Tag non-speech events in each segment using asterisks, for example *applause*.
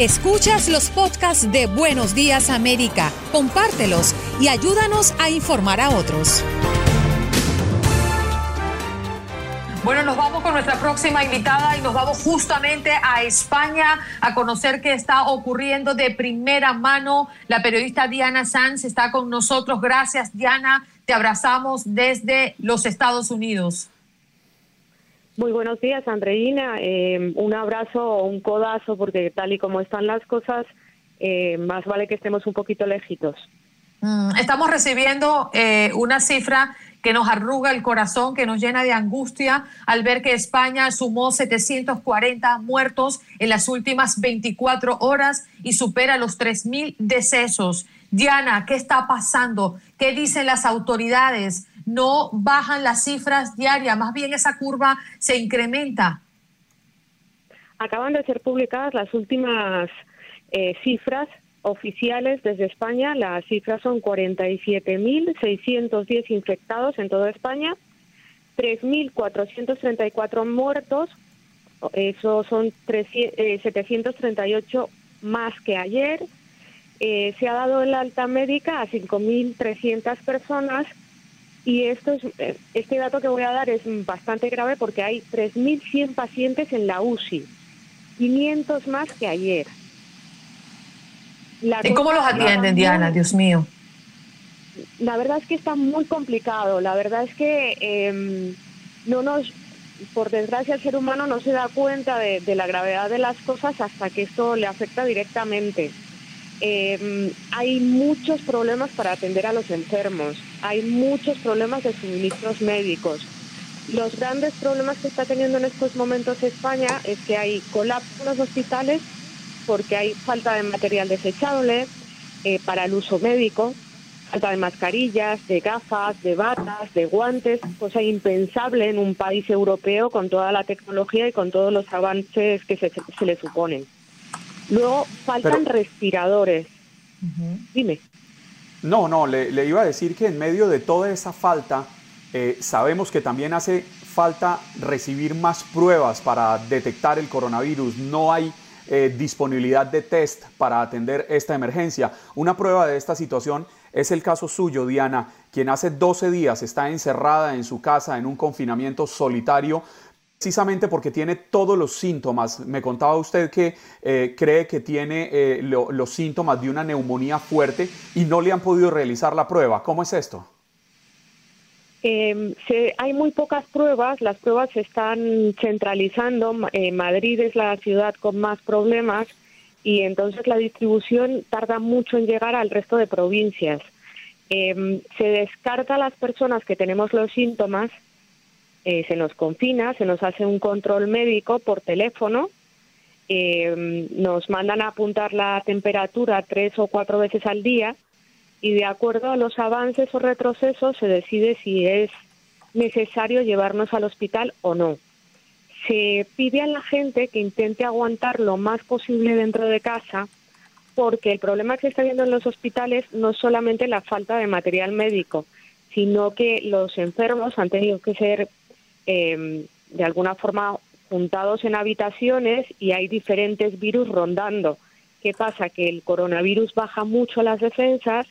Escuchas los podcasts de Buenos Días América, compártelos y ayúdanos a informar a otros. Bueno, nos vamos con nuestra próxima invitada y nos vamos justamente a España a conocer qué está ocurriendo de primera mano. La periodista Diana Sanz está con nosotros. Gracias, Diana. Te abrazamos desde los Estados Unidos. Muy buenos días, Andreina. Eh, un abrazo o un codazo, porque tal y como están las cosas, eh, más vale que estemos un poquito lejitos. Mm, estamos recibiendo eh, una cifra que nos arruga el corazón, que nos llena de angustia al ver que España sumó 740 muertos en las últimas 24 horas y supera los 3.000 decesos. Diana, ¿qué está pasando? ¿Qué dicen las autoridades? No bajan las cifras diarias, más bien esa curva se incrementa. Acaban de ser publicadas las últimas eh, cifras oficiales desde España, las cifras son 47.610 infectados en toda España, 3.434 muertos, eso son 738 eh, más que ayer. Eh, se ha dado el alta médica a 5.300 personas y esto es, eh, este dato que voy a dar es bastante grave porque hay 3.100 pacientes en la UCI, 500 más que ayer. ¿Y cómo los atienden, Diana? Dios mío. La verdad es que está muy complicado. La verdad es que em, no nos, por desgracia, el ser humano no se da cuenta de, la gravedad de las cosas hasta que esto le afecta directamente. Em, hay muchos problemas para atender a los enfermos, hay muchos problemas de suministros médicos. Los grandes problemas que está teniendo en estos momentos España es que hay colapso en los hospitales porque hay falta de material desechable eh, para el uso médico, falta de mascarillas, de gafas, de batas, de guantes, cosa impensable en un país europeo con toda la tecnología y con todos los avances que se, le suponen. Luego faltan respiradores. Dime. No, no, le, iba a decir que en medio de toda esa falta, eh, sabemos que también hace falta recibir más pruebas para detectar el coronavirus. No hay eh, disponibilidad de test para atender esta emergencia. Una prueba de esta situación es el caso suyo, Diana, quien hace 12 días está encerrada en su casa en un confinamiento solitario precisamente porque tiene todos los síntomas. Me contaba usted que eh, cree que tiene eh, los síntomas de una neumonía fuerte y no le han podido realizar la prueba. ¿Cómo es esto? Se, hay muy pocas pruebas, las pruebas se están centralizando, eh, Madrid es la ciudad con más problemas y entonces la distribución tarda mucho en llegar al resto de provincias. Em, se descarta a las personas que tenemos los síntomas, eh, se nos confina, se nos hace un control médico por teléfono, em, nos mandan a apuntar la temperatura tres o cuatro veces al día y de acuerdo a los avances o retrocesos se decide si es necesario llevarnos al hospital o no. Se pide a la gente que intente aguantar lo más posible dentro de casa porque el problema que se está viendo en los hospitales no es solamente la falta de material médico, sino que los enfermos han tenido que ser eh, de alguna forma juntados en habitaciones y hay diferentes virus rondando. ¿Qué pasa? Que el coronavirus baja mucho las defensas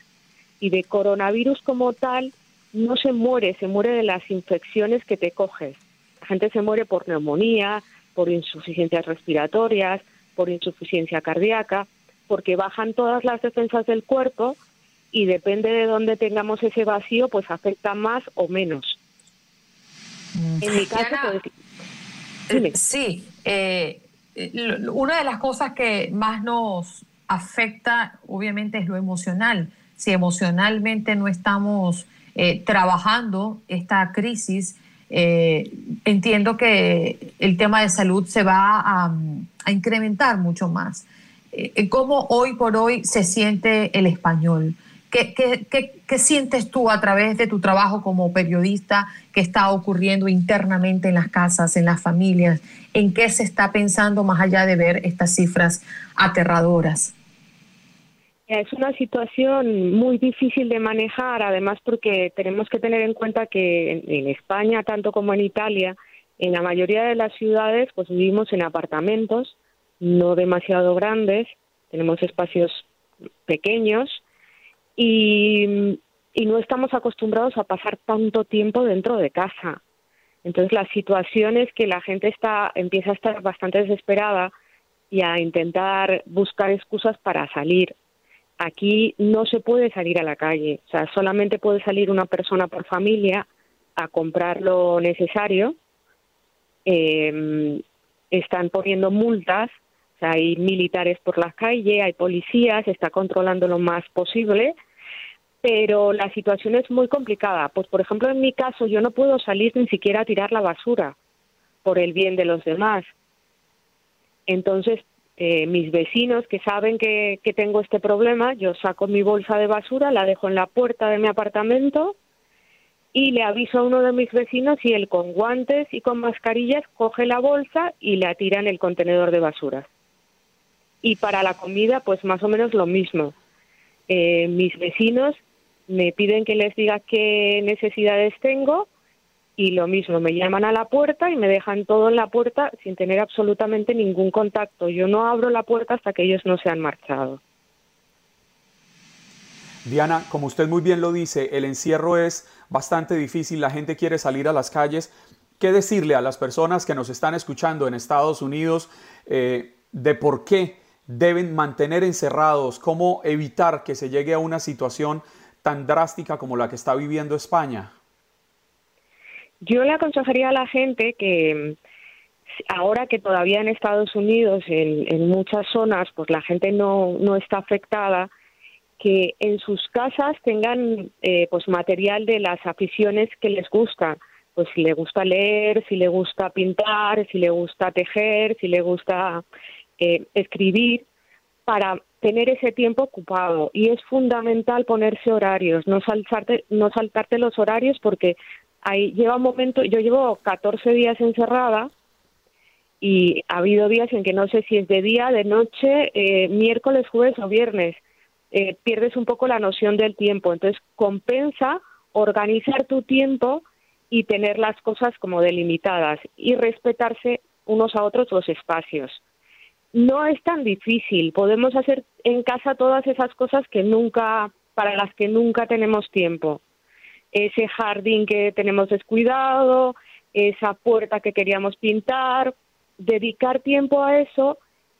y de coronavirus como tal no se muere, se muere de las infecciones que te coges. La gente se muere por neumonía, por insuficiencias respiratorias, por insuficiencia cardíaca, porque bajan todas las defensas del cuerpo y depende de dónde tengamos ese vacío, pues afecta más o menos. En mi caso, pues, sí, eh, una de las cosas que más nos afecta, obviamente, es lo emocional si emocionalmente no estamos eh, trabajando esta crisis, eh, entiendo que el tema de salud se va a, incrementar mucho más. Eh, ¿Cómo hoy por hoy se siente el español? ¿Qué, qué, sientes tú a través de tu trabajo como periodista que está ocurriendo internamente en las casas, en las familias? ¿En qué se está pensando más allá de ver estas cifras aterradoras? Es una situación muy difícil de manejar, además porque tenemos que tener en cuenta que en, España, tanto como en Italia, en la mayoría de las ciudades, pues vivimos en apartamentos, no demasiado grandes, tenemos espacios pequeños y, y no estamos acostumbrados a pasar tanto tiempo dentro de casa. Entonces la situación es que la gente está empieza a estar bastante desesperada y a intentar buscar excusas para salir. Aquí no se puede salir a la calle, o sea, solamente puede salir una persona por familia a comprar lo necesario. Em, están poniendo multas, hay militares por la calle, hay policías, está controlando lo más posible, pero la situación es muy complicada. Pues, por ejemplo, en mi caso, yo no puedo salir ni siquiera a tirar la basura por el bien de los demás. Entonces, eh, mis vecinos que saben que, que tengo este problema, yo saco mi bolsa de basura, la dejo en la puerta de mi apartamento y le aviso a uno de mis vecinos y él con guantes y con mascarillas coge la bolsa y la tira en el contenedor de basura. Y para la comida, pues más o menos lo mismo. Eh, mis vecinos me piden que les diga qué necesidades tengo y lo mismo, me llaman a la puerta y me dejan todo en la puerta sin tener absolutamente ningún contacto. Yo no abro la puerta hasta que ellos no se han marchado. Diana, como usted muy bien lo dice, el encierro es bastante difícil, la gente quiere salir a las calles. ¿Qué decirle a las personas que nos están escuchando en Estados Unidos eh, de por qué deben mantener encerrados, cómo evitar que se llegue a una situación tan drástica como la que está viviendo España? Yo le aconsejaría a la gente que ahora que todavía en Estados Unidos, en, muchas zonas, pues la gente no, no está afectada, que en sus casas tengan eh, pues material de las aficiones que les gusta pues si le gusta leer si le gusta pintar si le gusta tejer si le gusta eh, escribir para tener ese tiempo ocupado y es fundamental ponerse horarios no saltarte no saltarte los horarios porque ahí lleva un momento yo llevo 14 días encerrada y ha habido días en que no sé si es de día, de noche, eh, miércoles, jueves o viernes eh, pierdes un poco la noción del tiempo. Entonces, compensa organizar tu tiempo y tener las cosas como delimitadas y respetarse unos a otros los espacios. No es tan difícil, podemos hacer en casa todas esas cosas que nunca, para las que nunca tenemos tiempo. Ese jardín que tenemos descuidado, esa puerta que queríamos pintar, dedicar tiempo a eso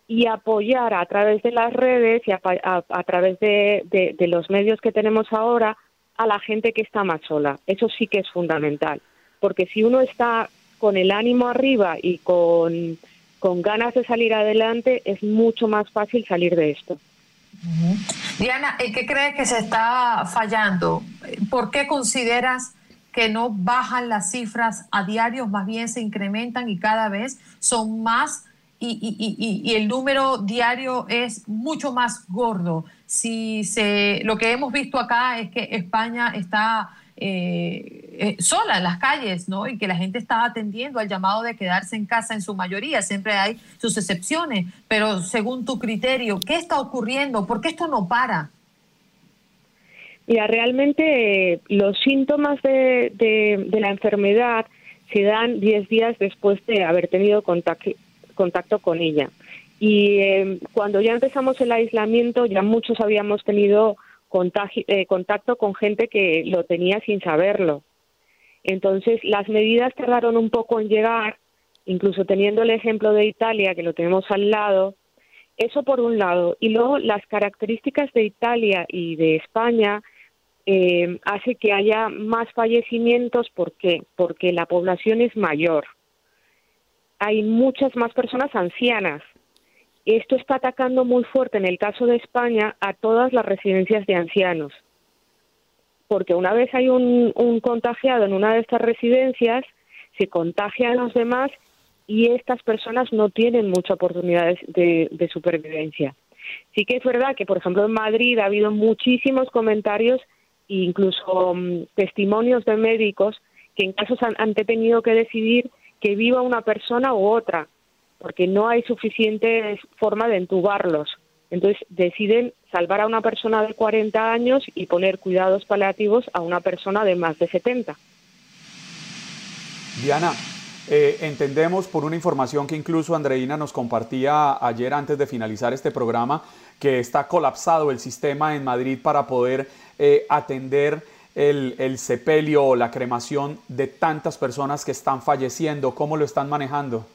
y apoyar a través de las redes y a, través de, los medios que tenemos ahora a la gente que está más sola. Eso sí que es fundamental, porque si uno está con el ánimo arriba y con, con ganas de salir adelante, es mucho más fácil salir de esto. Diana, ¿en qué crees que se está fallando? ¿Por qué consideras que no bajan las cifras a diario, más bien se incrementan y cada vez son más y, el número diario es mucho más gordo. Si se, lo que hemos visto acá es que España está eh, eh, sola en las calles, ¿no? Y que la gente está atendiendo al llamado de quedarse en casa en su mayoría. Siempre hay sus excepciones, pero según tu criterio, ¿qué está ocurriendo? ¿Por qué esto no para? Mira, realmente eh, los síntomas de, la enfermedad se dan 10 días después de haber tenido contacto, con ella. Y cuando ya empezamos el aislamiento, ya muchos habíamos tenido eh, contacto con gente que lo tenía sin saberlo. Entonces, las medidas tardaron un poco en llegar, incluso teniendo el ejemplo de Italia, que lo tenemos al lado. Eso por un lado. Y luego, las características de Italia y de España eh, hace que haya más fallecimientos. ¿Por qué? Porque la población es mayor hay muchas más personas ancianas. Esto está atacando muy fuerte en el caso de España a todas las residencias de ancianos. Porque una vez hay un, contagiado en una de estas residencias, se contagia a los demás y estas personas no tienen muchas oportunidades de, supervivencia. Sí que es verdad que, por ejemplo, en Madrid ha habido muchísimos comentarios e incluso mm, testimonios de médicos que en casos han, han tenido que decidir que viva una persona u otra, porque no hay suficiente forma de entubarlos. Entonces deciden salvar a una persona de 40 años y poner cuidados paliativos a una persona de más de 70. Diana, Eh, entendemos por una información que incluso Andreina nos compartía ayer antes de finalizar este programa, que está colapsado el sistema en Madrid para poder eh, atender el, el, sepelio o la cremación de tantas personas que están falleciendo. ¿Cómo lo están manejando?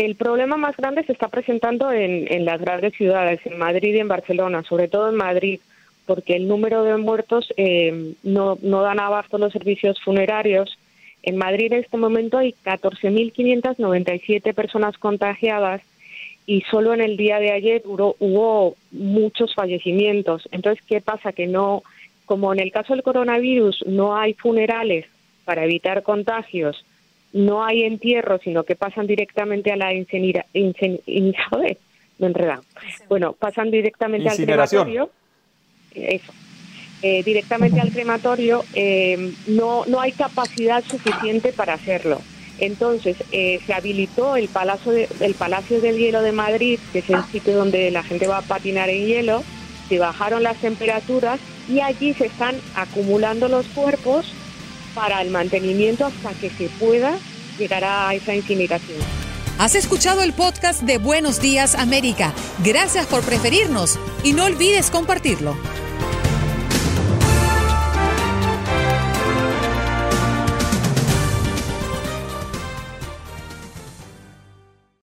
El problema más grande se está presentando en, las grandes ciudades, en Madrid y en Barcelona, sobre todo en Madrid, porque el número de muertos eh, no, no dan abasto los servicios funerarios. En Madrid en este momento hay 14.597 personas contagiadas y solo en el día de ayer hubo, hubo muchos fallecimientos. Entonces, ¿qué pasa? Que no, como en el caso del coronavirus no hay funerales para evitar contagios, no hay entierro, sino que pasan directamente a la incinera, *laughs* Bueno, pasan directamente al crematorio. Eso. Eh, directamente al crematorio, eh, no, no hay capacidad suficiente para hacerlo. Entonces, eh, se habilitó el Palacio, el Palacio del Hielo de Madrid, que es el sitio donde la gente va a patinar en hielo, se bajaron las temperaturas y allí se están acumulando los cuerpos para el mantenimiento hasta que se pueda llegar a esa incineración. Has escuchado el podcast de Buenos Días América. Gracias por preferirnos y no olvides compartirlo.